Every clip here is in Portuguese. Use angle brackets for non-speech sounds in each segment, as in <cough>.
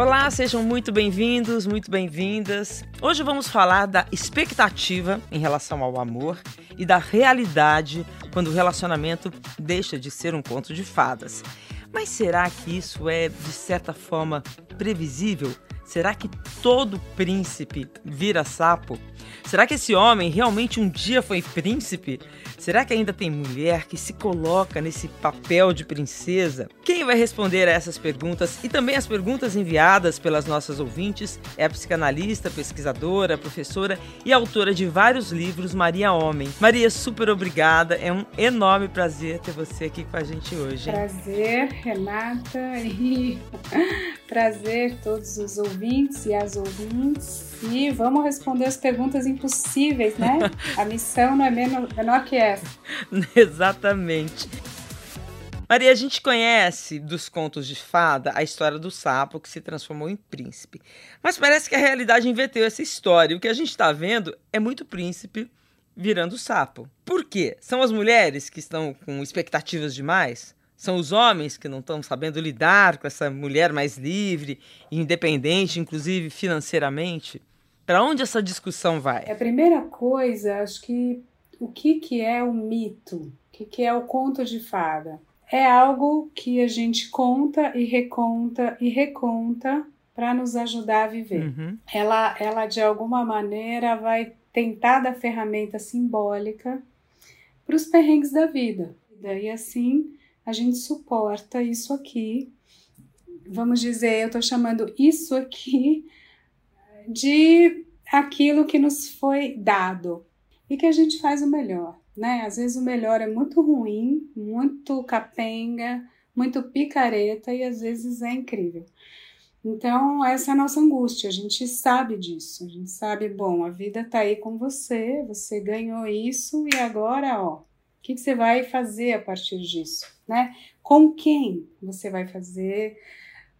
Olá, sejam muito bem-vindos, muito bem-vindas. Hoje vamos falar da expectativa em relação ao amor e da realidade quando o relacionamento deixa de ser um conto de fadas. Mas será que isso é, de certa forma, previsível? Será que todo príncipe vira sapo? Será que esse homem realmente um dia foi príncipe? Será que ainda tem mulher que se coloca nesse papel de princesa? Quem vai responder a essas perguntas e também as perguntas enviadas pelas nossas ouvintes é a psicanalista, pesquisadora, professora e autora de vários livros, Maria Homem. Maria, super obrigada. É um enorme prazer ter você aqui com a gente hoje. Prazer, Renata, e <laughs> prazer todos os ouvintes e as ouvintes. E vamos responder as perguntas impossíveis, né? <laughs> A missão não é menor que essa. <laughs> Exatamente. Maria, a gente conhece dos contos de fada a história do sapo que se transformou em príncipe. Mas parece que a realidade inverteu essa história. O que a gente está vendo é muito príncipe virando sapo. Por quê? São as mulheres que estão com expectativas demais? São os homens que não estão sabendo lidar com essa mulher mais livre independente, inclusive financeiramente? Para onde essa discussão vai? A primeira coisa, acho que o que, que é o mito? O que, que é o conto de fada? É algo que a gente conta e reconta e reconta para nos ajudar a viver. Uhum. Ela, ela, de alguma maneira, vai tentar dar ferramenta simbólica para os perrengues da vida. E assim a gente suporta isso aqui. Vamos dizer, eu estou chamando isso aqui de aquilo que nos foi dado e que a gente faz o melhor, né? Às vezes o melhor é muito ruim, muito capenga, muito picareta e às vezes é incrível. Então, essa é a nossa angústia, a gente sabe disso, a gente sabe, bom, a vida tá aí com você, você ganhou isso e agora, ó, o que, que você vai fazer a partir disso, né? Com quem você vai fazer,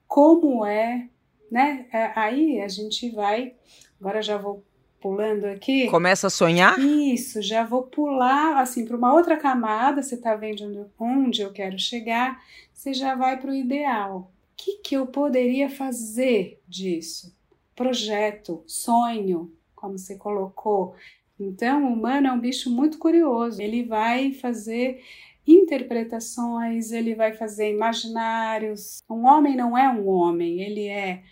como é, né? É, aí a gente vai, agora já vou pulando aqui. Começa a sonhar? Isso, já vou pular assim para uma outra camada. Você está vendo onde eu quero chegar, você já vai para o ideal. O que, que eu poderia fazer disso? Projeto, sonho, como você colocou. Então, o humano é um bicho muito curioso. Ele vai fazer interpretações, ele vai fazer imaginários. Um homem não é um homem, ele é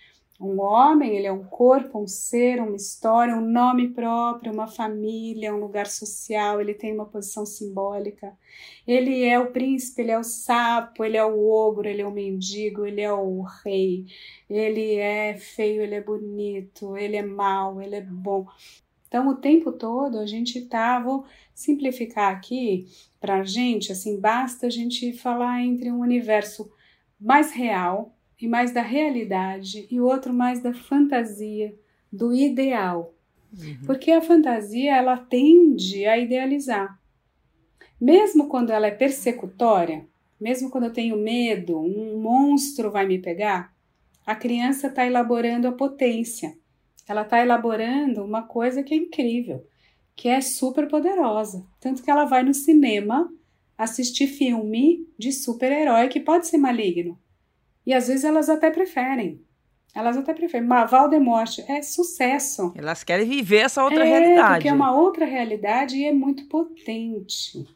um homem, ele é um corpo, um ser, uma história, um nome próprio, uma família, um lugar social, ele tem uma posição simbólica. Ele é o príncipe, ele é o sapo, ele é o ogro, ele é o mendigo, ele é o rei. Ele é feio, ele é bonito, ele é mau, ele é bom. Então, o tempo todo a gente tá, vou simplificar aqui para a gente, assim, basta a gente falar entre um universo mais real, e mais da realidade, e o outro mais da fantasia, do ideal. Uhum. Porque a fantasia ela tende a idealizar. Mesmo quando ela é persecutória, mesmo quando eu tenho medo, um monstro vai me pegar, a criança está elaborando a potência. Ela está elaborando uma coisa que é incrível, que é super poderosa. Tanto que ela vai no cinema assistir filme de super-herói que pode ser maligno. E às vezes elas até preferem. Elas até preferem. Mas Valdemorte é sucesso. Elas querem viver essa outra é, realidade. Porque é uma outra realidade e é muito potente.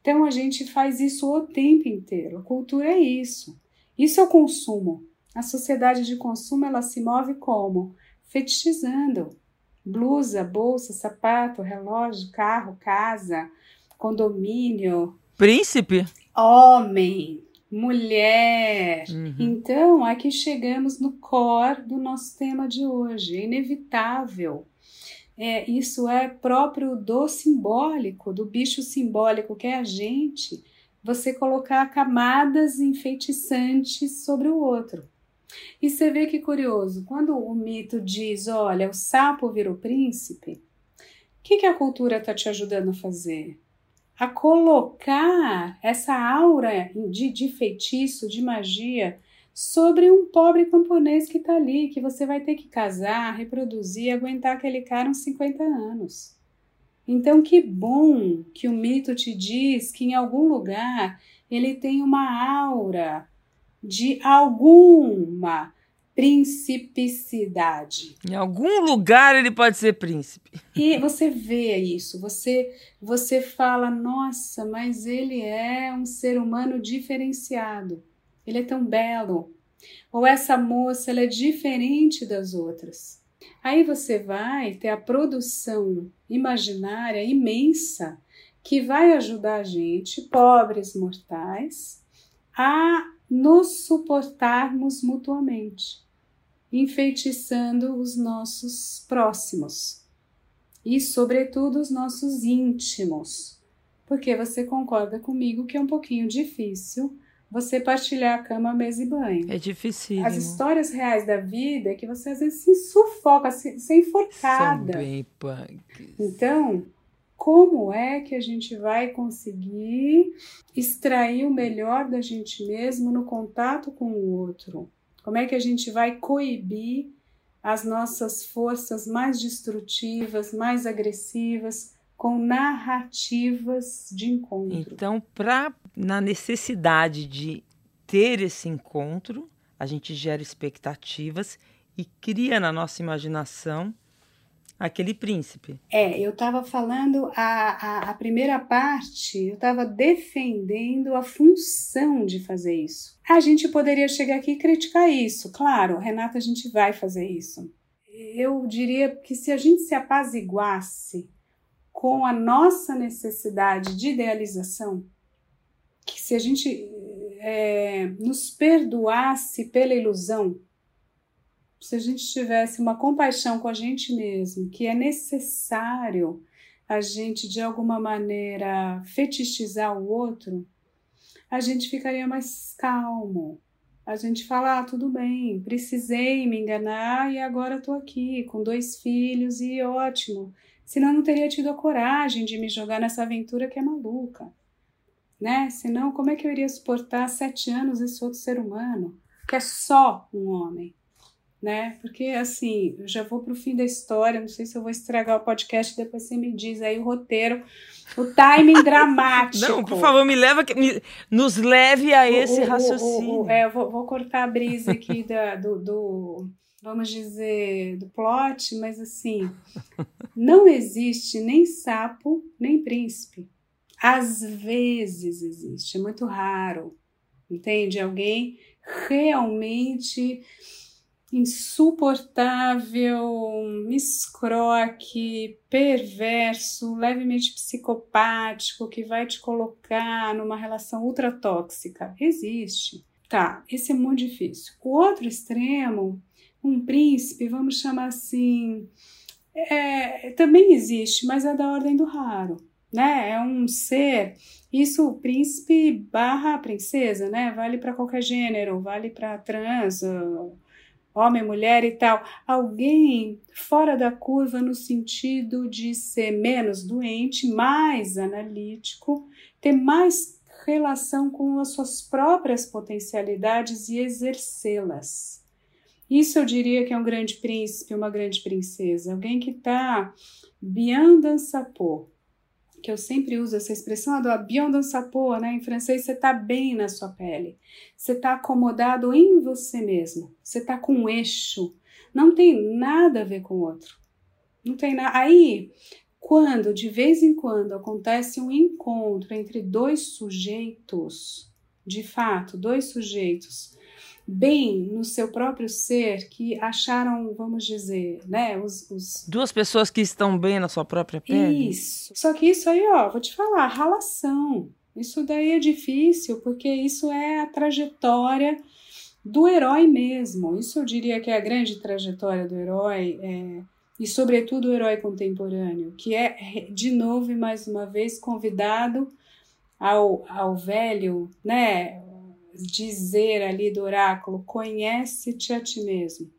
Então a gente faz isso o tempo inteiro. A cultura é isso. Isso é o consumo. A sociedade de consumo ela se move como? Fetichizando. Blusa, bolsa, sapato, relógio, carro, casa, condomínio. Príncipe? Homem mulher. Uhum. Então, aqui chegamos no core do nosso tema de hoje. É inevitável. É, isso é próprio do simbólico, do bicho simbólico que é a gente, você colocar camadas enfeitiçantes sobre o outro. E você vê que curioso, quando o mito diz, olha, o sapo virou príncipe, o que, que a cultura está te ajudando a fazer? a colocar essa aura de, de feitiço, de magia, sobre um pobre camponês que está ali, que você vai ter que casar, reproduzir, aguentar aquele cara uns 50 anos. Então, que bom que o mito te diz que em algum lugar ele tem uma aura de alguma principicidade. Em algum lugar ele pode ser príncipe. E você vê isso, você você fala, nossa, mas ele é um ser humano diferenciado. Ele é tão belo. Ou essa moça, ela é diferente das outras. Aí você vai ter a produção imaginária imensa que vai ajudar a gente, pobres mortais, a nos suportarmos mutuamente enfeitiçando os nossos próximos e, sobretudo, os nossos íntimos. Porque você concorda comigo que é um pouquinho difícil você partilhar a cama, mesa e banho. É difícil. As histórias reais da vida é que você às vezes se sufoca, se, se enforcada. São bem punks. Então, como é que a gente vai conseguir extrair o melhor da gente mesmo no contato com o outro? Como é que a gente vai coibir as nossas forças mais destrutivas, mais agressivas, com narrativas de encontro? Então, para na necessidade de ter esse encontro, a gente gera expectativas e cria na nossa imaginação aquele príncipe. É, eu estava falando a, a, a, primeira parte, eu estava defendendo a função de fazer isso. A gente poderia chegar aqui e criticar isso, claro, Renata, a gente vai fazer isso. Eu diria que se a gente se apaziguasse com a nossa necessidade de idealização, que se a gente é, nos perdoasse pela ilusão, se a gente tivesse uma compaixão com a gente mesmo, que é necessário a gente de alguma maneira fetichizar o outro, a gente ficaria mais calmo. A gente fala, ah, tudo bem, precisei me enganar e agora estou aqui com dois filhos e ótimo. Senão não teria tido a coragem de me jogar nessa aventura que é maluca. Né? Senão, como é que eu iria suportar sete anos esse outro ser humano, que é só um homem? Né? Porque assim, eu já vou para o fim da história, não sei se eu vou estragar o podcast, depois você me diz aí o roteiro, o timing <laughs> dramático. Não, por favor, me leva, me, nos leve a esse o, raciocínio. O, o, é, eu vou, vou, cortar a brisa aqui <laughs> da, do, do, vamos dizer, do plot, mas assim, não existe nem sapo, nem príncipe. Às vezes existe, é muito raro, entende? Alguém realmente insuportável, escroque, perverso, levemente psicopático, que vai te colocar numa relação ultra tóxica. Existe. Tá, esse é muito difícil. O outro extremo, um príncipe, vamos chamar assim, é, também existe, mas é da ordem do raro. Né? É um ser, isso príncipe barra princesa, né? Vale para qualquer gênero, vale para trans, homem, mulher e tal, alguém fora da curva no sentido de ser menos doente, mais analítico, ter mais relação com as suas próprias potencialidades e exercê-las. Isso eu diria que é um grande príncipe, uma grande princesa, alguém que está bien dans sa peau, que eu sempre uso essa expressão do bien dans sa peau, né? Em francês, você está bem na sua pele. Você está acomodado em você mesmo. Você está com um eixo. Não tem nada a ver com o outro. Não tem nada. Aí, quando de vez em quando acontece um encontro entre dois sujeitos, de fato, dois sujeitos bem no seu próprio ser, que acharam, vamos dizer, né, os, os... Duas pessoas que estão bem na sua própria pele. Isso. Só que isso aí, ó, vou te falar, relação. Isso daí é difícil, porque isso é a trajetória do herói mesmo. Isso eu diria que é a grande trajetória do herói, é, e sobretudo o herói contemporâneo, que é, de novo e mais uma vez, convidado ao, ao velho, né, dizer ali do oráculo: conhece-te a ti mesmo.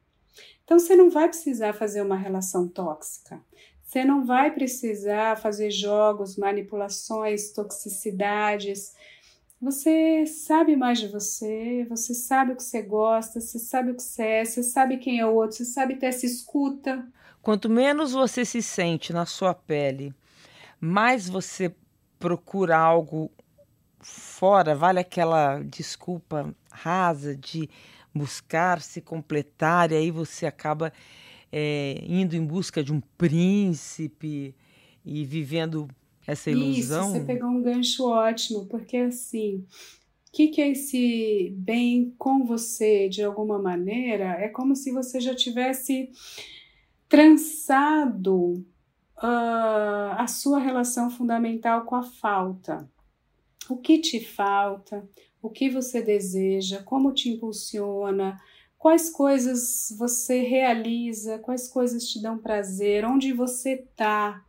Então você não vai precisar fazer uma relação tóxica. Você não vai precisar fazer jogos, manipulações, toxicidades. Você sabe mais de você, você sabe o que você gosta, você sabe o que você é, você sabe quem é o outro, você sabe ter essa escuta. Quanto menos você se sente na sua pele, mais você procura algo fora, vale aquela desculpa rasa de buscar se completar, e aí você acaba é, indo em busca de um príncipe e vivendo essa ilusão. Isso, você pegou um gancho ótimo, porque assim, o que, que é esse bem com você de alguma maneira? É como se você já tivesse trançado uh, a sua relação fundamental com a falta. O que te falta? O que você deseja? Como te impulsiona? Quais coisas você realiza? Quais coisas te dão prazer? Onde você está?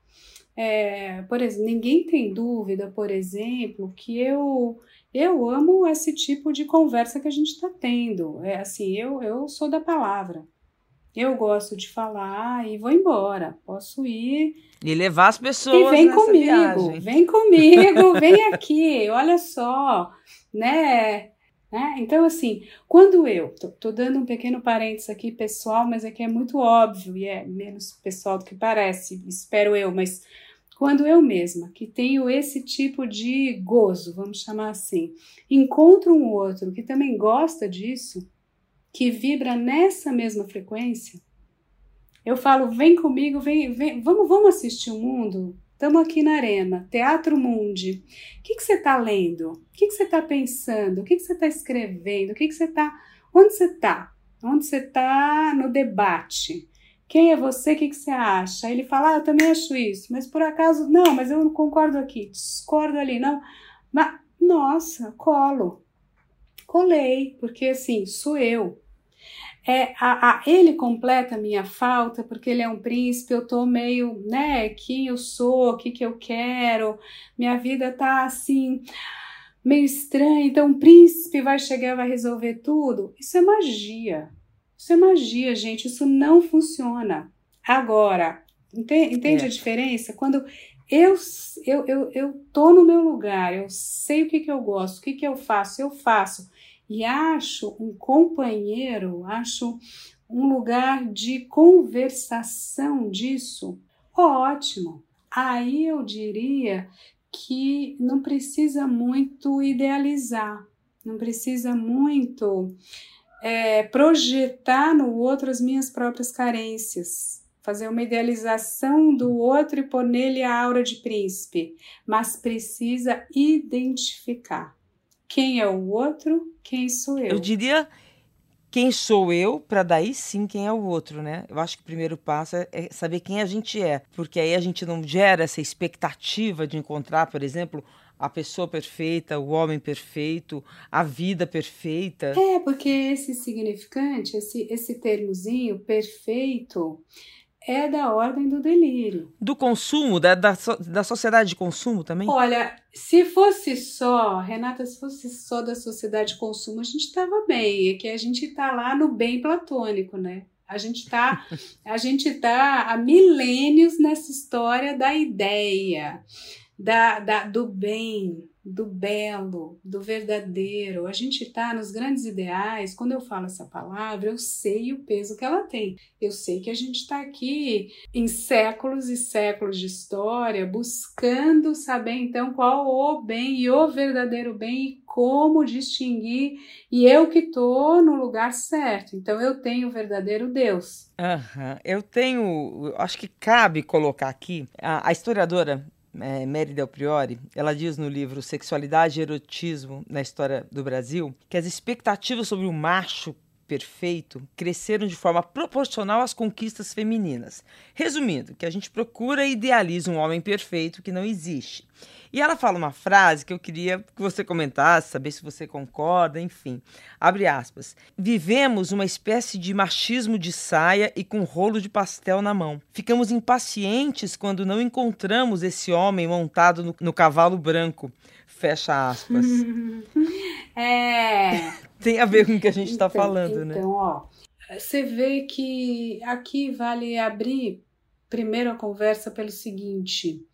É, por exemplo, ninguém tem dúvida, por exemplo, que eu eu amo esse tipo de conversa que a gente está tendo. É assim, eu, eu sou da palavra. Eu gosto de falar e vou embora. Posso ir. E levar as pessoas. E vem comigo, viagem. vem comigo, <laughs> vem aqui, olha só, né? Né? Então, assim, quando eu, tô, tô, dando um pequeno parênteses aqui pessoal, mas é que é muito óbvio e é menos pessoal do que parece, espero eu, mas quando eu mesma, que tenho esse tipo de gozo, vamos chamar assim, encontro um outro que também gosta disso, que vibra nessa mesma frequência, eu falo, vem comigo, vem, vem vamos, vamos assistir o mundo? Estamos aqui na arena, Teatro Mundi. O que, que você está lendo? O que, que você está pensando? O que, que você está escrevendo? O que, que você está. Onde você está? Onde você está no debate? Quem é você? O que, que você acha? Ele fala, ah, eu também acho isso, mas por acaso, não, mas eu não concordo aqui, discordo ali, não. Mas, nossa, colo. Colei, porque assim, sou eu. É, a, a, ele completa a minha falta porque ele é um príncipe, eu tô meio, né, quem eu sou, o que que eu quero, minha vida tá assim, meio estranha, então um príncipe vai chegar vai resolver tudo. Isso é magia. Isso é magia, gente. Isso não funciona. Agora, entende, entende é. a diferença? Quando eu, eu, eu, eu tô no meu lugar, eu sei o que, que eu gosto, o que, que eu faço, eu faço. E acho um companheiro, acho um lugar de conversação disso ótimo. Aí eu diria que não precisa muito idealizar, não precisa muito é, projetar no outro as minhas próprias carências, fazer uma idealização do outro e pôr nele a aura de príncipe, mas precisa identificar quem é o outro, quem sou eu. Eu diria quem sou eu, para daí sim quem é o outro, né? Eu acho que o primeiro passo é, é saber quem a gente é, porque aí a gente não gera essa expectativa de encontrar, por exemplo, a pessoa perfeita, o homem perfeito, a vida perfeita. É, porque esse significante, esse, esse termozinho perfeito, é da ordem do delírio. Do consumo, da, da, da sociedade de consumo também? Olha, se fosse só, Renata, se fosse só da sociedade de consumo, a gente estava bem. É que a gente está lá no bem platônico, né? A gente está <laughs> a gente tá há milênios nessa história da ideia da, da, do bem, do belo, do verdadeiro. A gente está nos grandes ideais. Quando eu falo essa palavra, eu sei o peso que ela tem. Eu sei que a gente está aqui em séculos e séculos de história buscando saber então qual o bem e o verdadeiro bem e como distinguir. E eu que estou no lugar certo. Então eu tenho o verdadeiro Deus. Uhum. Eu tenho, acho que cabe colocar aqui a, a historiadora é, Mary Del Priori, ela diz no livro Sexualidade e Erotismo na História do Brasil que as expectativas sobre o macho perfeito cresceram de forma proporcional às conquistas femininas. Resumindo, que a gente procura e idealiza um homem perfeito que não existe. E ela fala uma frase que eu queria que você comentasse, saber se você concorda, enfim. Abre aspas. Vivemos uma espécie de machismo de saia e com rolo de pastel na mão. Ficamos impacientes quando não encontramos esse homem montado no, no cavalo branco. Fecha aspas. <laughs> é. <laughs> Tem a ver com o que a gente está então, falando, então, né? Então, ó, você vê que aqui vale abrir primeiro a conversa pelo seguinte: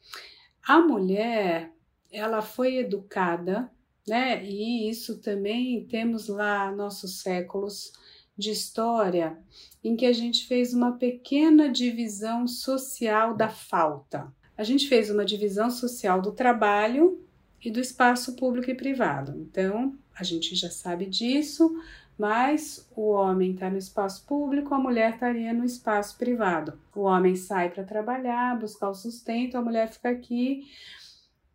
a mulher, ela foi educada, né? E isso também temos lá nossos séculos de história em que a gente fez uma pequena divisão social da falta. A gente fez uma divisão social do trabalho e do espaço público e privado. Então, a gente já sabe disso, mas o homem está no espaço público, a mulher estaria no espaço privado. O homem sai para trabalhar, buscar o sustento, a mulher fica aqui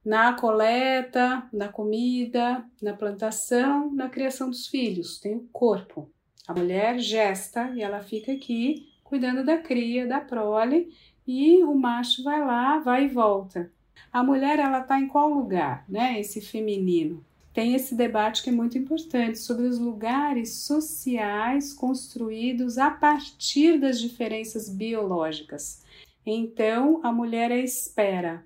na coleta, na comida, na plantação, na criação dos filhos. Tem o corpo. A mulher gesta e ela fica aqui cuidando da cria, da prole, e o macho vai lá, vai e volta. A mulher ela está em qual lugar, né? Esse feminino tem esse debate que é muito importante sobre os lugares sociais construídos a partir das diferenças biológicas. Então, a mulher é espera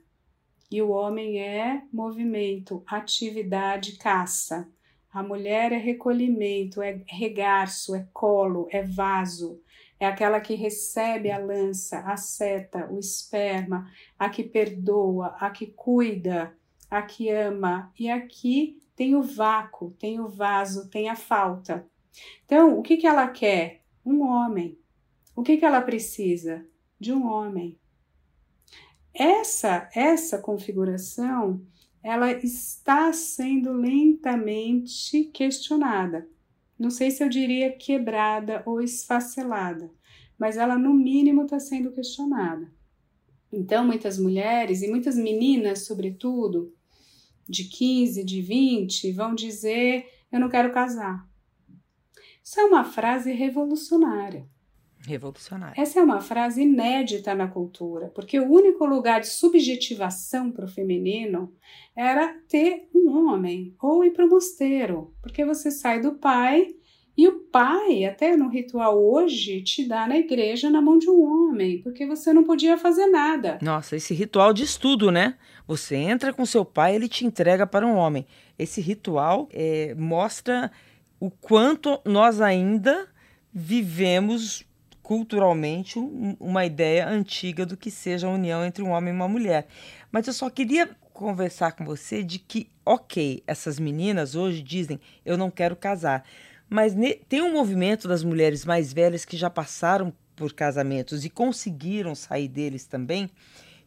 e o homem é movimento, atividade, caça. A mulher é recolhimento, é regarço, é colo, é vaso. É aquela que recebe a lança, a seta, o esperma, a que perdoa, a que cuida, a que ama. E aqui tem o vácuo, tem o vaso, tem a falta. Então, o que, que ela quer? Um homem. O que, que ela precisa? De um homem. Essa, essa configuração, ela está sendo lentamente questionada. Não sei se eu diria quebrada ou esfacelada, mas ela no mínimo está sendo questionada. Então, muitas mulheres e muitas meninas, sobretudo, de 15, de 20, vão dizer: Eu não quero casar. Isso é uma frase revolucionária. Revolucionária. Essa é uma frase inédita na cultura, porque o único lugar de subjetivação para o feminino era ter um homem ou ir para o mosteiro, porque você sai do pai e o pai, até no ritual hoje, te dá na igreja na mão de um homem, porque você não podia fazer nada. Nossa, esse ritual de estudo, né? Você entra com seu pai, ele te entrega para um homem. Esse ritual é, mostra o quanto nós ainda vivemos culturalmente uma ideia antiga do que seja a união entre um homem e uma mulher. Mas eu só queria conversar com você de que, ok, essas meninas hoje dizem eu não quero casar. Mas tem um movimento das mulheres mais velhas que já passaram por casamentos e conseguiram sair deles também,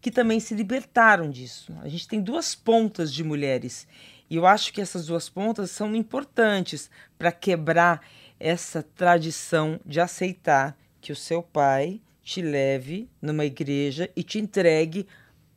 que também se libertaram disso. A gente tem duas pontas de mulheres e eu acho que essas duas pontas são importantes para quebrar essa tradição de aceitar que o seu pai te leve numa igreja e te entregue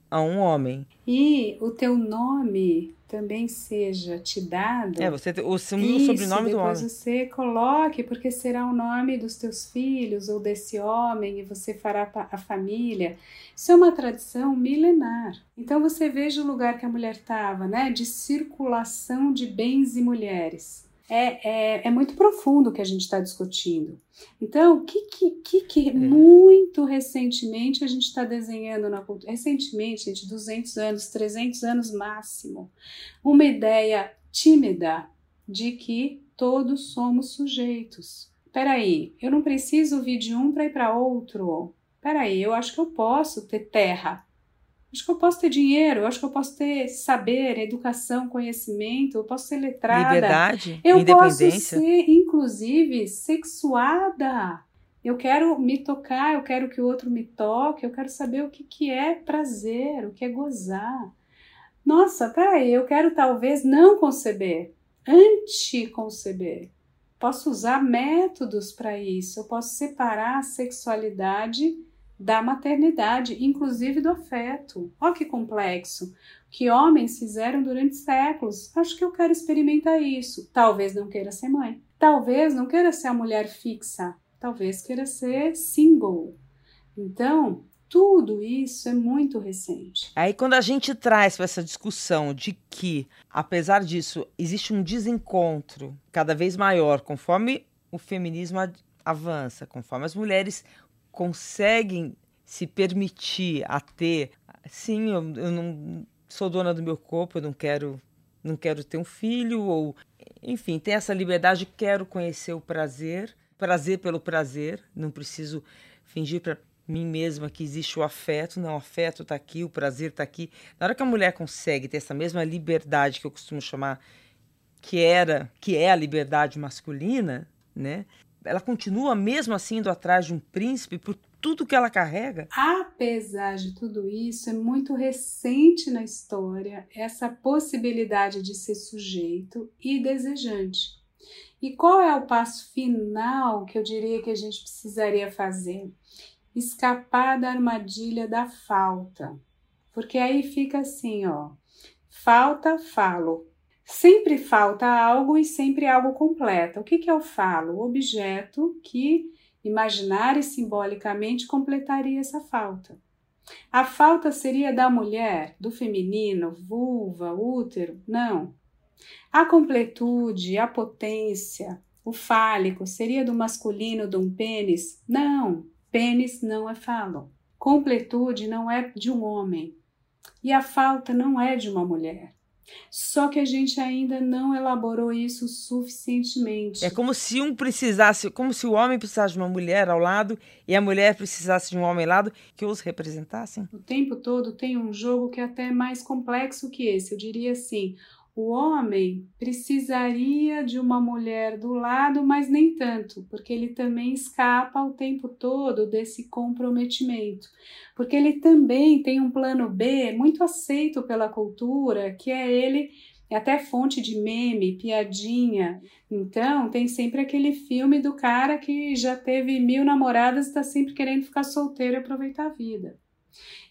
a um homem. E o teu nome também seja te dado. É, você o, Isso, sobrenome do homem. Depois você coloque, porque será o nome dos teus filhos ou desse homem e você fará a família. Isso é uma tradição milenar. Então você veja o lugar que a mulher estava, né? De circulação de bens e mulheres é, é, é muito profundo o que a gente está discutindo. Então, o que, que, que, é. muito recentemente a gente está desenhando na cultura? Recentemente, gente, 200 anos, 300 anos máximo. Uma ideia tímida de que todos somos sujeitos. Peraí, eu não preciso vir de um para ir para outro. Peraí, eu acho que eu posso ter terra Acho que eu posso ter dinheiro, acho que eu posso ter saber, educação, conhecimento, eu posso ser letrada. Liberdade, eu independência. posso ser, inclusive, sexuada. Eu quero me tocar, eu quero que o outro me toque, eu quero saber o que, que é prazer, o que é gozar. Nossa, peraí, eu quero talvez não conceber, anticonceber. Posso usar métodos para isso, eu posso separar a sexualidade da maternidade, inclusive do afeto. Olha que complexo. Que homens fizeram durante séculos. Acho que eu quero experimentar isso. Talvez não queira ser mãe. Talvez não queira ser a mulher fixa. Talvez queira ser single. Então, tudo isso é muito recente. Aí, quando a gente traz para essa discussão de que, apesar disso, existe um desencontro cada vez maior conforme o feminismo avança, conforme as mulheres conseguem se permitir a ter, sim, eu, eu não sou dona do meu corpo, eu não quero não quero ter um filho ou enfim, tem essa liberdade, quero conhecer o prazer, prazer pelo prazer, não preciso fingir para mim mesma que existe o afeto, não, o afeto está aqui, o prazer está aqui. Na hora que a mulher consegue ter essa mesma liberdade que eu costumo chamar que era, que é a liberdade masculina, né? Ela continua mesmo assim indo atrás de um príncipe por, tudo que ela carrega? Apesar de tudo isso, é muito recente na história essa possibilidade de ser sujeito e desejante. E qual é o passo final que eu diria que a gente precisaria fazer? Escapar da armadilha da falta. Porque aí fica assim, ó. Falta, falo. Sempre falta algo e sempre algo completa. O que, que eu falo? O objeto que, imaginar e simbolicamente, completaria essa falta. A falta seria da mulher, do feminino, vulva, útero? Não. A completude, a potência, o fálico seria do masculino de um pênis? Não, pênis não é falo. Completude não é de um homem. E a falta não é de uma mulher. Só que a gente ainda não elaborou isso suficientemente. É como se um precisasse, como se o homem precisasse de uma mulher ao lado e a mulher precisasse de um homem ao lado que os representassem. O tempo todo tem um jogo que é até mais complexo que esse. Eu diria assim: o homem precisaria de uma mulher do lado, mas nem tanto, porque ele também escapa o tempo todo desse comprometimento. Porque ele também tem um plano B muito aceito pela cultura, que é ele é até fonte de meme, piadinha. Então, tem sempre aquele filme do cara que já teve mil namoradas e está sempre querendo ficar solteiro e aproveitar a vida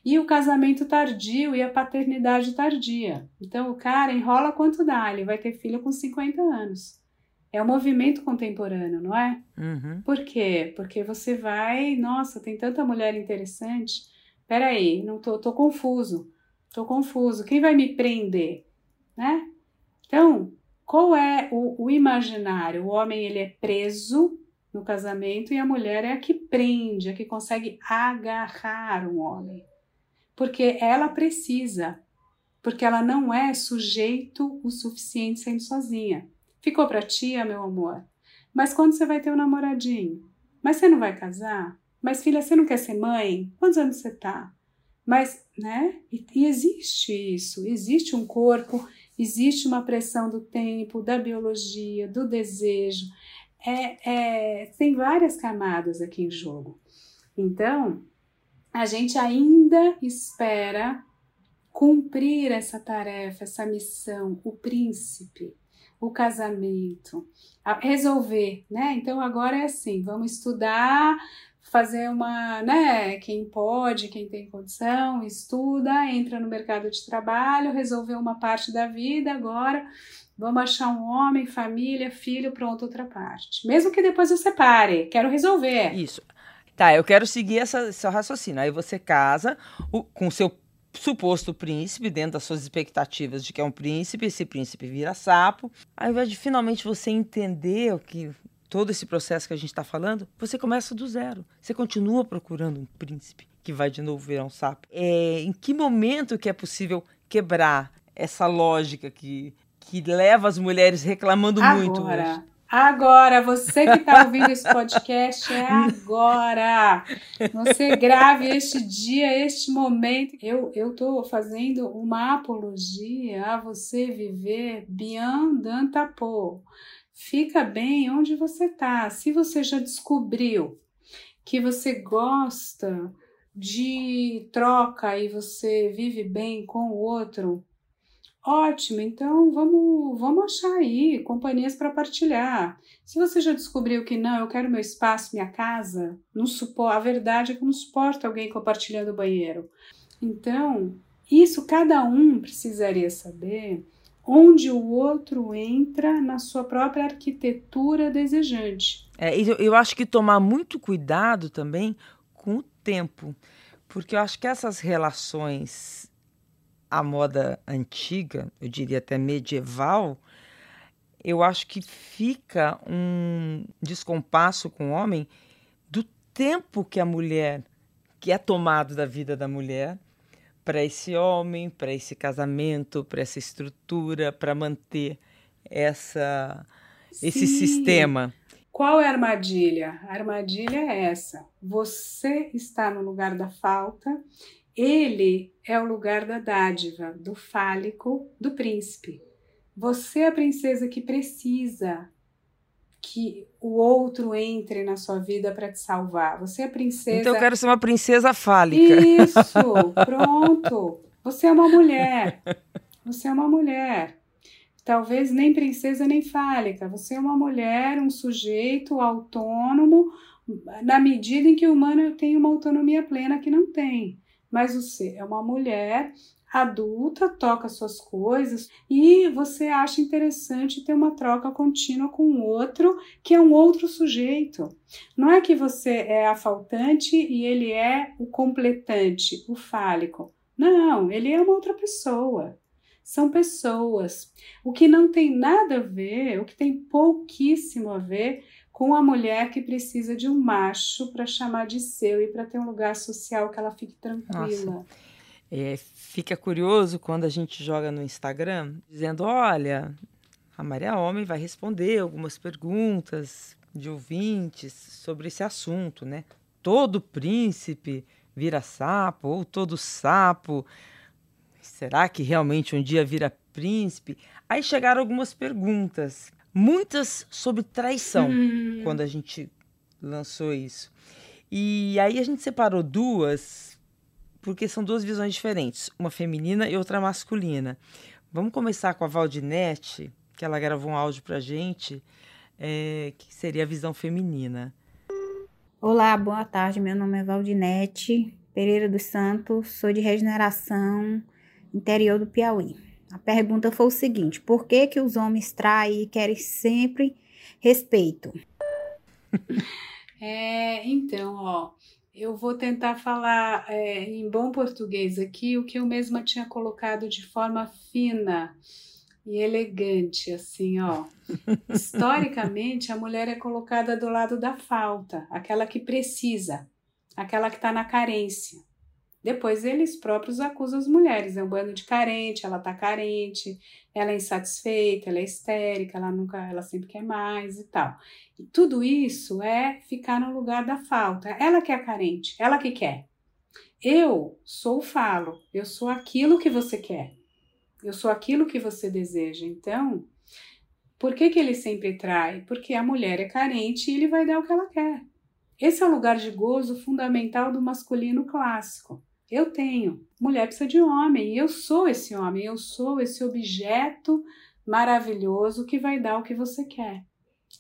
e o casamento tardio e a paternidade tardia. Então o cara enrola quanto dá, ele vai ter filho com 50 anos. É o um movimento contemporâneo, não é? Uhum. Por quê? Porque você vai, nossa, tem tanta mulher interessante. Peraí, não tô, tô confuso. Tô confuso. Quem vai me prender? Né? Então, qual é o, o imaginário? O homem ele é preso no casamento e a mulher é a que prende, a que consegue agarrar um homem porque ela precisa, porque ela não é sujeito o suficiente sendo sozinha. Ficou para tia, meu amor. Mas quando você vai ter um namoradinho? Mas você não vai casar? Mas filha, você não quer ser mãe? Quantos anos você tá? Mas, né? E, e existe isso, existe um corpo, existe uma pressão do tempo, da biologia, do desejo. É, é, tem várias camadas aqui em jogo. Então, a gente ainda espera cumprir essa tarefa, essa missão, o príncipe, o casamento, resolver, né? Então agora é assim, vamos estudar, fazer uma, né? Quem pode, quem tem condição, estuda, entra no mercado de trabalho, resolver uma parte da vida, agora vamos achar um homem, família, filho, pronto, outra parte. Mesmo que depois eu separe, quero resolver. Isso. Tá, eu quero seguir essa, seu raciocínio. Aí você casa o, com seu suposto príncipe, dentro das suas expectativas de que é um príncipe, esse príncipe vira sapo. Ao invés de finalmente você entender o que todo esse processo que a gente está falando, você começa do zero. Você continua procurando um príncipe que vai de novo virar um sapo. É, em que momento que é possível quebrar essa lógica que, que leva as mulheres reclamando Agora. muito hoje? Agora, você que está ouvindo esse podcast, é <laughs> agora. Você grave este dia, este momento. Eu estou fazendo uma apologia a você viver ta peau. Fica bem onde você está. Se você já descobriu que você gosta de troca e você vive bem com o outro, Ótimo, então vamos, vamos achar aí companhias para partilhar. Se você já descobriu que não, eu quero meu espaço, minha casa, não suporto, a verdade é que não suporto alguém compartilhando o banheiro. Então, isso cada um precisaria saber onde o outro entra na sua própria arquitetura desejante. É, eu, eu acho que tomar muito cuidado também com o tempo, porque eu acho que essas relações a moda antiga, eu diria até medieval, eu acho que fica um descompasso com o homem do tempo que a mulher, que é tomado da vida da mulher, para esse homem, para esse casamento, para essa estrutura, para manter essa esse sistema. Qual é a armadilha? A armadilha é essa. Você está no lugar da falta ele é o lugar da dádiva, do fálico, do príncipe. Você é a princesa que precisa. que o outro entre na sua vida para te salvar. Você é princesa. Então eu quero ser uma princesa fálica. Isso, <laughs> pronto. Você é uma mulher. Você é uma mulher. Talvez nem princesa nem fálica. Você é uma mulher, um sujeito autônomo, na medida em que o humano tem uma autonomia plena que não tem. Mas você é uma mulher adulta, toca suas coisas e você acha interessante ter uma troca contínua com outro, que é um outro sujeito. Não é que você é a faltante e ele é o completante, o fálico. Não, ele é uma outra pessoa. São pessoas. O que não tem nada a ver, o que tem pouquíssimo a ver com a mulher que precisa de um macho para chamar de seu e para ter um lugar social que ela fique tranquila. Nossa. É, fica curioso quando a gente joga no Instagram dizendo: olha, a Maria Homem vai responder algumas perguntas de ouvintes sobre esse assunto, né? Todo príncipe vira sapo ou todo sapo será que realmente um dia vira príncipe? Aí chegaram algumas perguntas, muitas sobre traição, hum. quando a gente lançou isso. E aí a gente separou duas porque são duas visões diferentes, uma feminina e outra masculina. Vamos começar com a Valdinete, que ela gravou um áudio para gente, é, que seria a visão feminina. Olá, boa tarde. Meu nome é Valdinete Pereira dos Santos, sou de regeneração, interior do Piauí. A pergunta foi o seguinte: por que que os homens traem e querem sempre respeito? <laughs> É, então, ó, eu vou tentar falar é, em bom português aqui o que eu mesma tinha colocado de forma fina e elegante, assim, ó. <laughs> Historicamente, a mulher é colocada do lado da falta, aquela que precisa, aquela que está na carência. Depois eles próprios acusam as mulheres, é um bando de carente, ela tá carente, ela é insatisfeita, ela é histérica, ela nunca, ela sempre quer mais e tal. E tudo isso é ficar no lugar da falta. Ela que é carente, ela que quer. Eu sou o falo, eu sou aquilo que você quer. Eu sou aquilo que você deseja. Então, por que, que ele sempre trai? Porque a mulher é carente e ele vai dar o que ela quer. Esse é o lugar de gozo fundamental do masculino clássico. Eu tenho. Mulher precisa de homem. E eu sou esse homem. Eu sou esse objeto maravilhoso que vai dar o que você quer.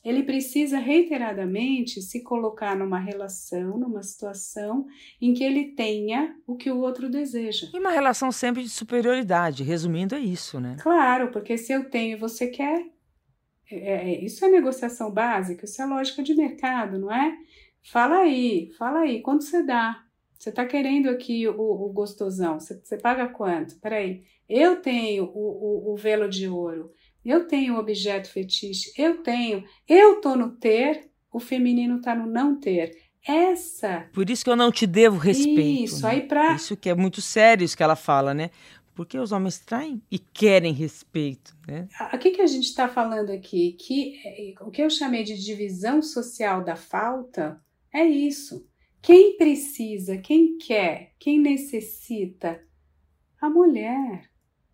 Ele precisa reiteradamente se colocar numa relação, numa situação em que ele tenha o que o outro deseja. E uma relação sempre de superioridade, resumindo, é isso, né? Claro, porque se eu tenho e você quer, é, é, isso é negociação básica, isso é lógica de mercado, não é? Fala aí, fala aí, quanto você dá? Você está querendo aqui o, o gostosão, você, você, paga quanto? Peraí, eu tenho o, o, o velo de ouro, eu tenho o objeto fetiche, eu tenho, eu tô no ter, o feminino tá no não ter. Essa. Por isso que eu não te devo respeito. Isso, né? aí pra. Isso que é muito sério isso que ela fala, né? Porque os homens traem e querem respeito, né? O que, que a gente está falando aqui? Que é, o que eu chamei de divisão social da falta é isso. Quem precisa, quem quer, quem necessita? A mulher.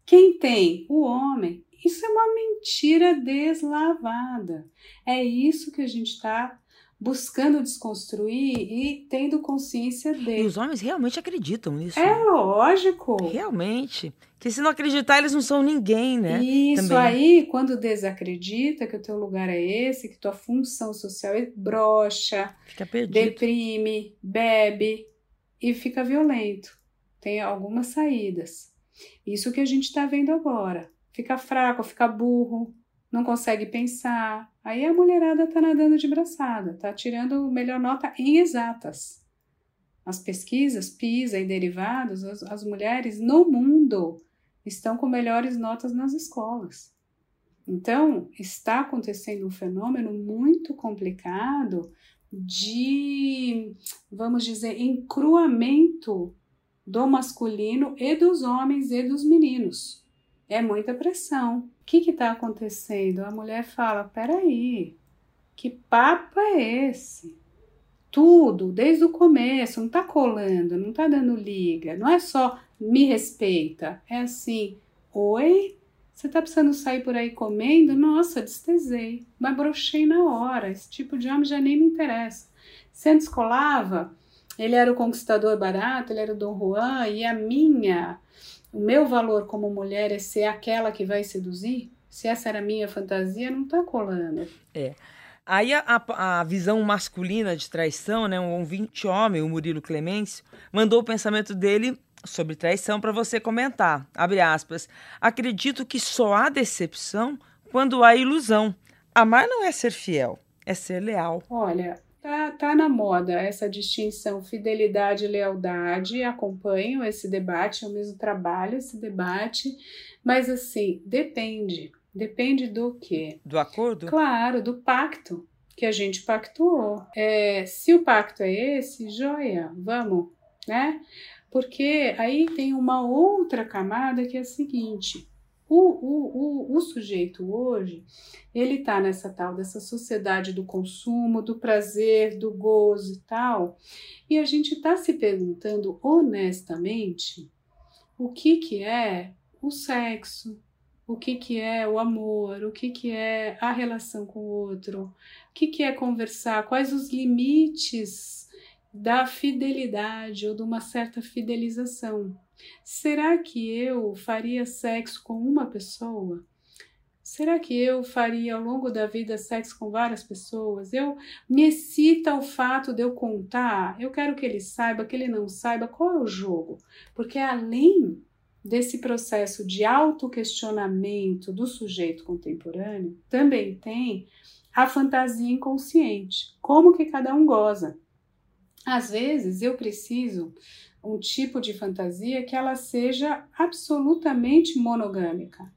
Quem tem? O homem. Isso é uma mentira deslavada. É isso que a gente está buscando desconstruir e tendo consciência dele. E os homens realmente acreditam nisso. É lógico. Realmente. Que se não acreditar, eles não são ninguém, né? Isso Também. aí, quando desacredita que o teu lugar é esse, que tua função social é brocha, fica perdido. deprime, bebe e fica violento. Tem algumas saídas. Isso que a gente está vendo agora. Fica fraco, fica burro, não consegue pensar. Aí a mulherada tá nadando de braçada, tá tirando melhor nota em exatas. As pesquisas PISA e derivados, as, as mulheres no mundo estão com melhores notas nas escolas. Então, está acontecendo um fenômeno muito complicado de, vamos dizer, encruamento do masculino e dos homens e dos meninos. É muita pressão. O que está acontecendo? A mulher fala: peraí, que papo é esse? Tudo, desde o começo, não está colando, não está dando liga, não é só me respeita, é assim: oi, Você tá precisando sair por aí comendo? Nossa, destesei, mas brochei na hora. Esse tipo de homem já nem me interessa. Você descolava, ele era o conquistador barato, ele era o Dom Juan, e a minha, o meu valor como mulher é ser aquela que vai seduzir? Se essa era a minha fantasia, não tá colando. É. Aí a, a, a, visão masculina de traição, né, um ouvinte homem, o Murilo Clemêncio, mandou o pensamento dele sobre traição para você comentar. Abre aspas. Acredito que só há decepção quando há ilusão. Amar não é ser fiel, é ser leal. Olha, tá, tá na moda essa distinção fidelidade e lealdade. Acompanho esse debate, eu mesmo trabalho esse debate, mas assim, depende. Depende do quê? Do acordo? Claro, do pacto que a gente pactuou. É, se o pacto é esse, joia, vamos, né? Porque aí tem uma outra camada que é a seguinte: o, o, o, o sujeito hoje, ele está nessa tal dessa sociedade do consumo, do prazer, do gozo e tal, e a gente está se perguntando honestamente o que, que é o sexo, o que, que é o amor, o que, que é a relação com o outro, o que, que é conversar, quais os limites da fidelidade ou de uma certa fidelização. Será que eu faria sexo com uma pessoa? Será que eu faria ao longo da vida sexo com várias pessoas? Eu me excita o fato de eu contar. Eu quero que ele saiba, que ele não saiba qual é o jogo, porque além desse processo de autoquestionamento do sujeito contemporâneo, também tem a fantasia inconsciente, como que cada um goza. Às vezes eu preciso um tipo de fantasia que ela seja absolutamente monogâmica.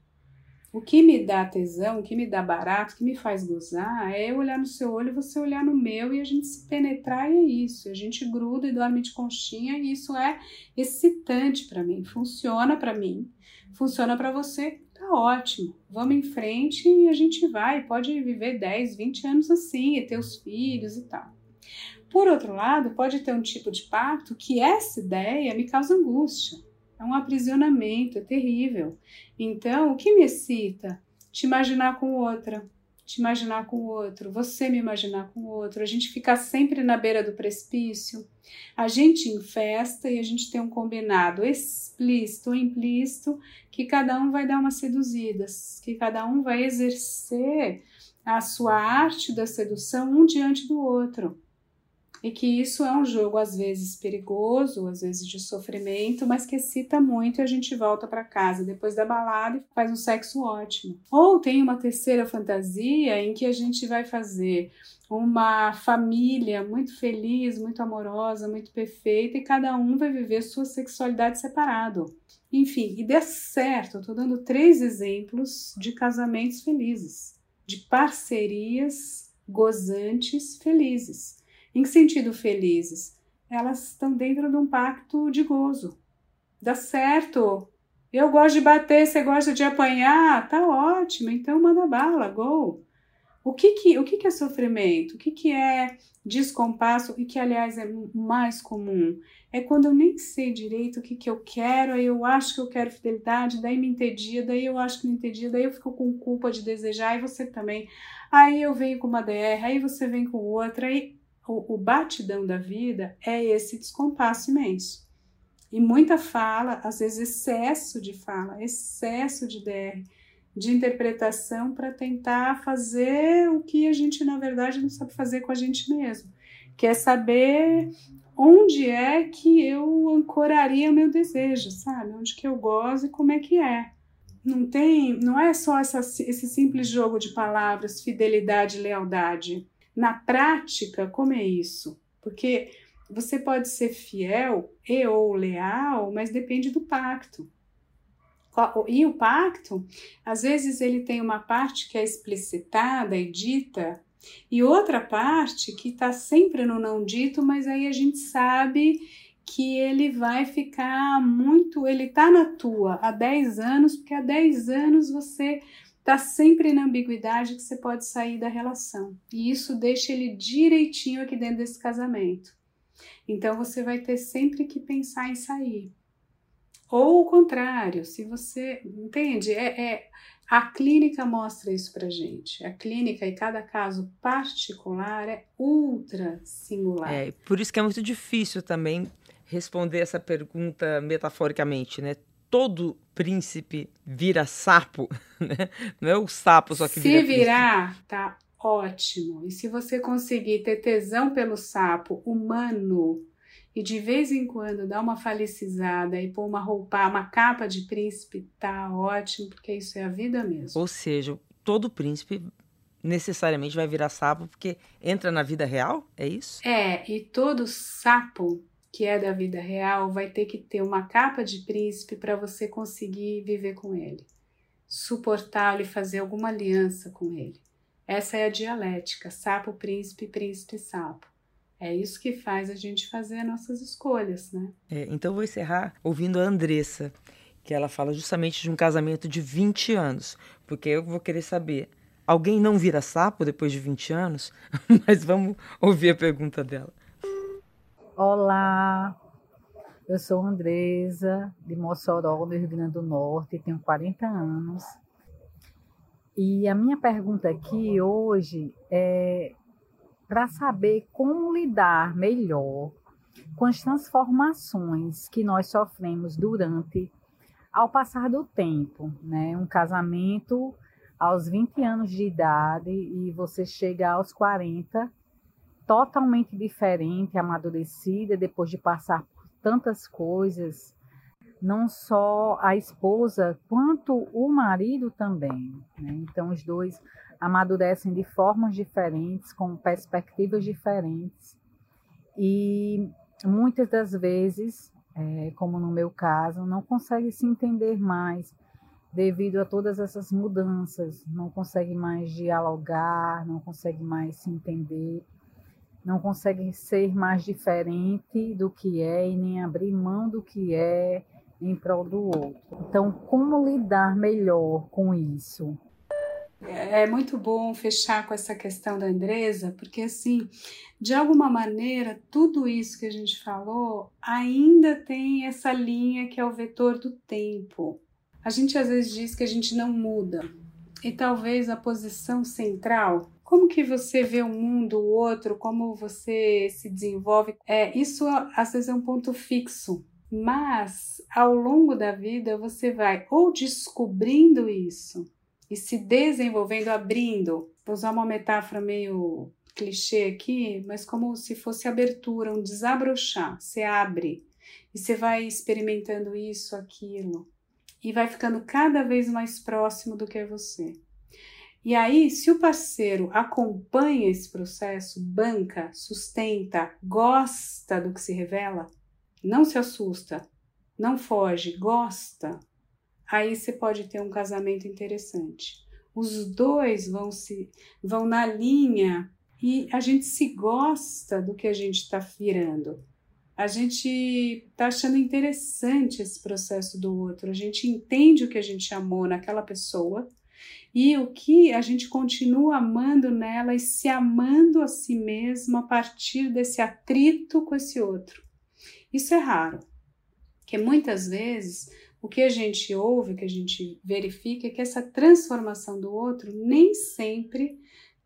O que me dá tesão, o que me dá barato, o que me faz gozar é eu olhar no seu olho e você olhar no meu e a gente se penetrar e é isso. A gente gruda e dorme de conchinha e isso é excitante para mim, funciona para mim, funciona para você, tá ótimo. Vamos em frente e a gente vai, pode viver 10, 20 anos assim e ter os filhos e tal. Por outro lado, pode ter um tipo de pacto que essa ideia me causa angústia. É um aprisionamento, é terrível. Então, o que me excita? Te imaginar com outra, te imaginar com outro, você me imaginar com outro, a gente ficar sempre na beira do precipício, a gente em festa e a gente tem um combinado explícito ou implícito que cada um vai dar umas seduzidas, que cada um vai exercer a sua arte da sedução um diante do outro e que isso é um jogo às vezes perigoso, às vezes de sofrimento, mas que excita muito e a gente volta para casa depois da balada e faz um sexo ótimo. Ou tem uma terceira fantasia em que a gente vai fazer uma família muito feliz, muito amorosa, muito perfeita e cada um vai viver sua sexualidade separado. Enfim, e dê certo, eu tô dando três exemplos de casamentos felizes, de parcerias gozantes felizes em que sentido felizes? Elas estão dentro de um pacto de gozo. Dá certo. Eu gosto de bater, você gosta de apanhar, tá ótimo. Então manda bala, gol. O que que, o que, que é sofrimento? O que, que é descompasso? E que, aliás, é mais comum? É quando eu nem sei direito o que, que eu quero, aí eu acho que eu quero fidelidade, daí me entedia, daí eu acho que me entedia, daí eu fico com culpa de desejar, e você também. Aí eu venho com uma DR, aí você vem com outra, aí o, o batidão da vida é esse descompasso imenso. E muita fala, às vezes excesso de fala, excesso de DR, de interpretação para tentar fazer o que a gente, na verdade, não sabe fazer com a gente mesmo, que é saber onde é que eu ancoraria meu desejo, sabe? Onde que eu gosto e como é que é. Não tem, não é só essa, esse simples jogo de palavras, fidelidade e lealdade. Na prática, como é isso? Porque você pode ser fiel e ou leal, mas depende do pacto. E o pacto, às vezes ele tem uma parte que é explicitada e dita, e outra parte que está sempre no não dito, mas aí a gente sabe que ele vai ficar muito, ele está na tua há 10 anos, porque há 10 anos você está sempre na ambiguidade que você pode sair da relação. E isso deixa ele direitinho aqui dentro desse casamento. Então você vai ter sempre que pensar em sair. Ou o contrário, se você entende, é, é a clínica mostra isso para gente. A clínica e cada caso particular é ultra singular. É, por isso que é muito difícil também responder essa pergunta metaforicamente, né? Todo príncipe vira sapo, <laughs> né? Não é o sapo só que vira. Se virar, tá ótimo. E se você conseguir ter tesão pelo sapo humano e de vez em quando dar uma falecizada e pôr uma roupa, uma capa de príncipe, tá ótimo, porque isso é a vida mesmo. Ou seja, todo príncipe necessariamente vai virar sapo porque entra na vida real? É isso? É, e todo sapo que é da vida real vai ter que ter uma capa de príncipe para você conseguir viver com ele, suportá-lo e fazer alguma aliança com ele. Essa é a dialética, sapo, príncipe, príncipe, sapo. É isso que faz a gente fazer nossas escolhas, né? É, então vou encerrar ouvindo a Andressa, que ela fala justamente de um casamento de 20 anos, porque eu vou querer saber, alguém não vira sapo depois de 20 anos? <laughs> Mas vamos ouvir a pergunta dela. Olá, eu sou Andresa, de Mossoró, no Rio Grande do Norte, tenho 40 anos. E a minha pergunta aqui hoje é para saber como lidar melhor com as transformações que nós sofremos durante ao passar do tempo, né? Um casamento aos 20 anos de idade e você chega aos 40 totalmente diferente, amadurecida depois de passar por tantas coisas, não só a esposa quanto o marido também. Né? Então os dois amadurecem de formas diferentes, com perspectivas diferentes. E muitas das vezes, é, como no meu caso, não consegue se entender mais devido a todas essas mudanças, não consegue mais dialogar, não consegue mais se entender, não consegue ser mais diferente do que é e nem abrir mão do que é em prol do outro. Então, como lidar melhor com isso? É, muito bom fechar com essa questão da Andresa, porque assim, de alguma maneira, tudo isso que a gente falou ainda tem essa linha que é o vetor do tempo. A gente às vezes diz que a gente não muda, e talvez a posição central, como que você vê o mundo, o outro, como você se desenvolve, é isso às vezes é um ponto fixo. Mas ao longo da vida você vai ou descobrindo isso e se desenvolvendo, abrindo. Vou usar uma metáfora meio clichê aqui, mas como se fosse abertura, um desabrochar. Você abre e você vai experimentando isso, aquilo, e vai ficando cada vez mais próximo do que é você. E aí, se o parceiro acompanha esse processo, banca, sustenta, gosta do que se revela, não se assusta, não foge, gosta, aí você pode ter um casamento interessante. Os dois vão se vão na linha e a gente se gosta do que a gente está virando. A gente está achando interessante esse processo do outro. A gente entende o que a gente amou naquela pessoa e o que a gente continua amando nela e se amando a si mesmo a partir desse atrito com esse outro. Isso é raro, porque muitas vezes o que a gente ouve, que a gente verifica é que essa transformação do outro nem sempre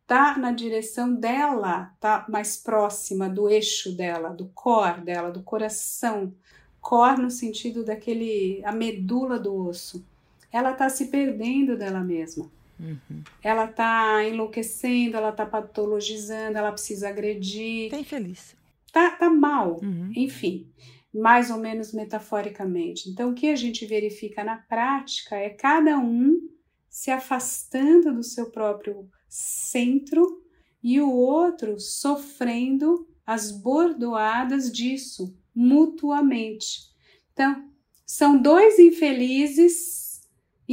tá na direção dela, tá mais próxima do eixo dela, do core dela, do coração. Core no sentido daquele a medula do osso. Ela tá se perdendo dela mesma. Uhum. Ela tá enlouquecendo, ela tá patologizando, ela precisa agredir. Tá infeliz. Tá, tá mal. Uhum. Enfim mais ou menos metaforicamente. Então, o que a gente verifica na prática é cada um se afastando do seu próprio centro e o outro sofrendo as bordoadas disso mutuamente. Então, são dois infelizes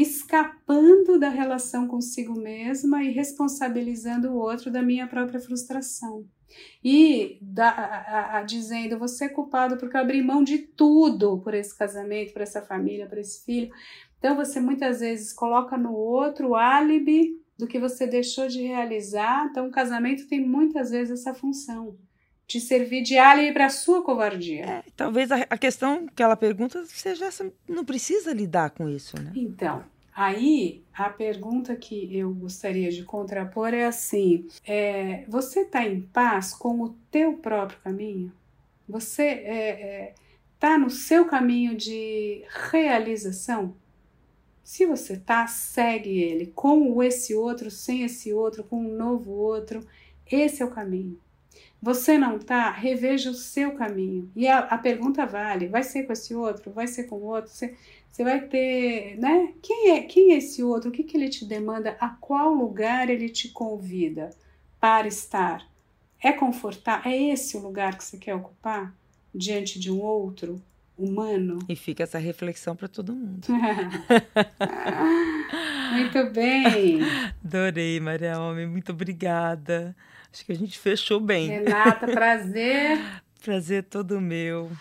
escapando da relação consigo mesma e responsabilizando o outro da minha própria frustração e da, a, a, dizendo você é culpado porque eu abri mão de tudo por esse casamento, por essa família, por esse filho. Então você muitas vezes coloca no outro o álibi do que você deixou de realizar. Então o casamento tem muitas vezes essa função te servir de álibi para sua covardia. É, talvez a, a, questão que ela pergunta seja essa, não precisa lidar com isso, né? Então, aí a pergunta que eu gostaria de contrapor é assim: é, você está em paz com o teu próprio caminho? Você está é, é, no seu caminho de realização? Se você tá, segue ele com esse outro, sem esse outro, com um novo outro. Esse é o caminho. Você não tá, reveja o seu caminho. E a, a pergunta vale: vai ser com esse outro? Vai ser com o outro? Você, você vai ter, né? Quem é, quem é esse outro? O que, que ele te demanda? A qual lugar ele te convida para estar? É confortável? É esse o lugar que você quer ocupar diante de um outro? humano. E fica essa reflexão para todo mundo. <laughs> muito bem. Adorei, Maria Homem. Muito obrigada. Acho que a gente fechou bem. Renata, <laughs> prazer. prazer todo meu.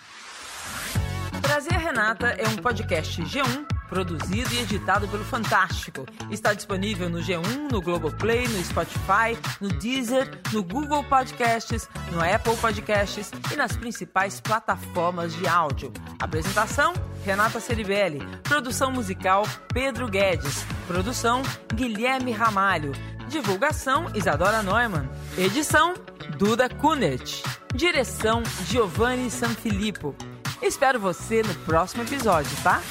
Prazer Renata é um podcast G1 produzido e editado pelo Fantástico. Está disponível no G1, no Globoplay, no Spotify, no Deezer, no Google Podcasts, no Apple Podcasts e nas principais plataformas de áudio. Apresentação: Renata Ceribelli. Produção musical: Pedro Guedes. Produção: Guilherme Ramalho. Divulgação: Isadora Neumann. Edição: Duda Kunert. Direção: Giovanni Sanfilippo. Espero você no próximo episódio, tá?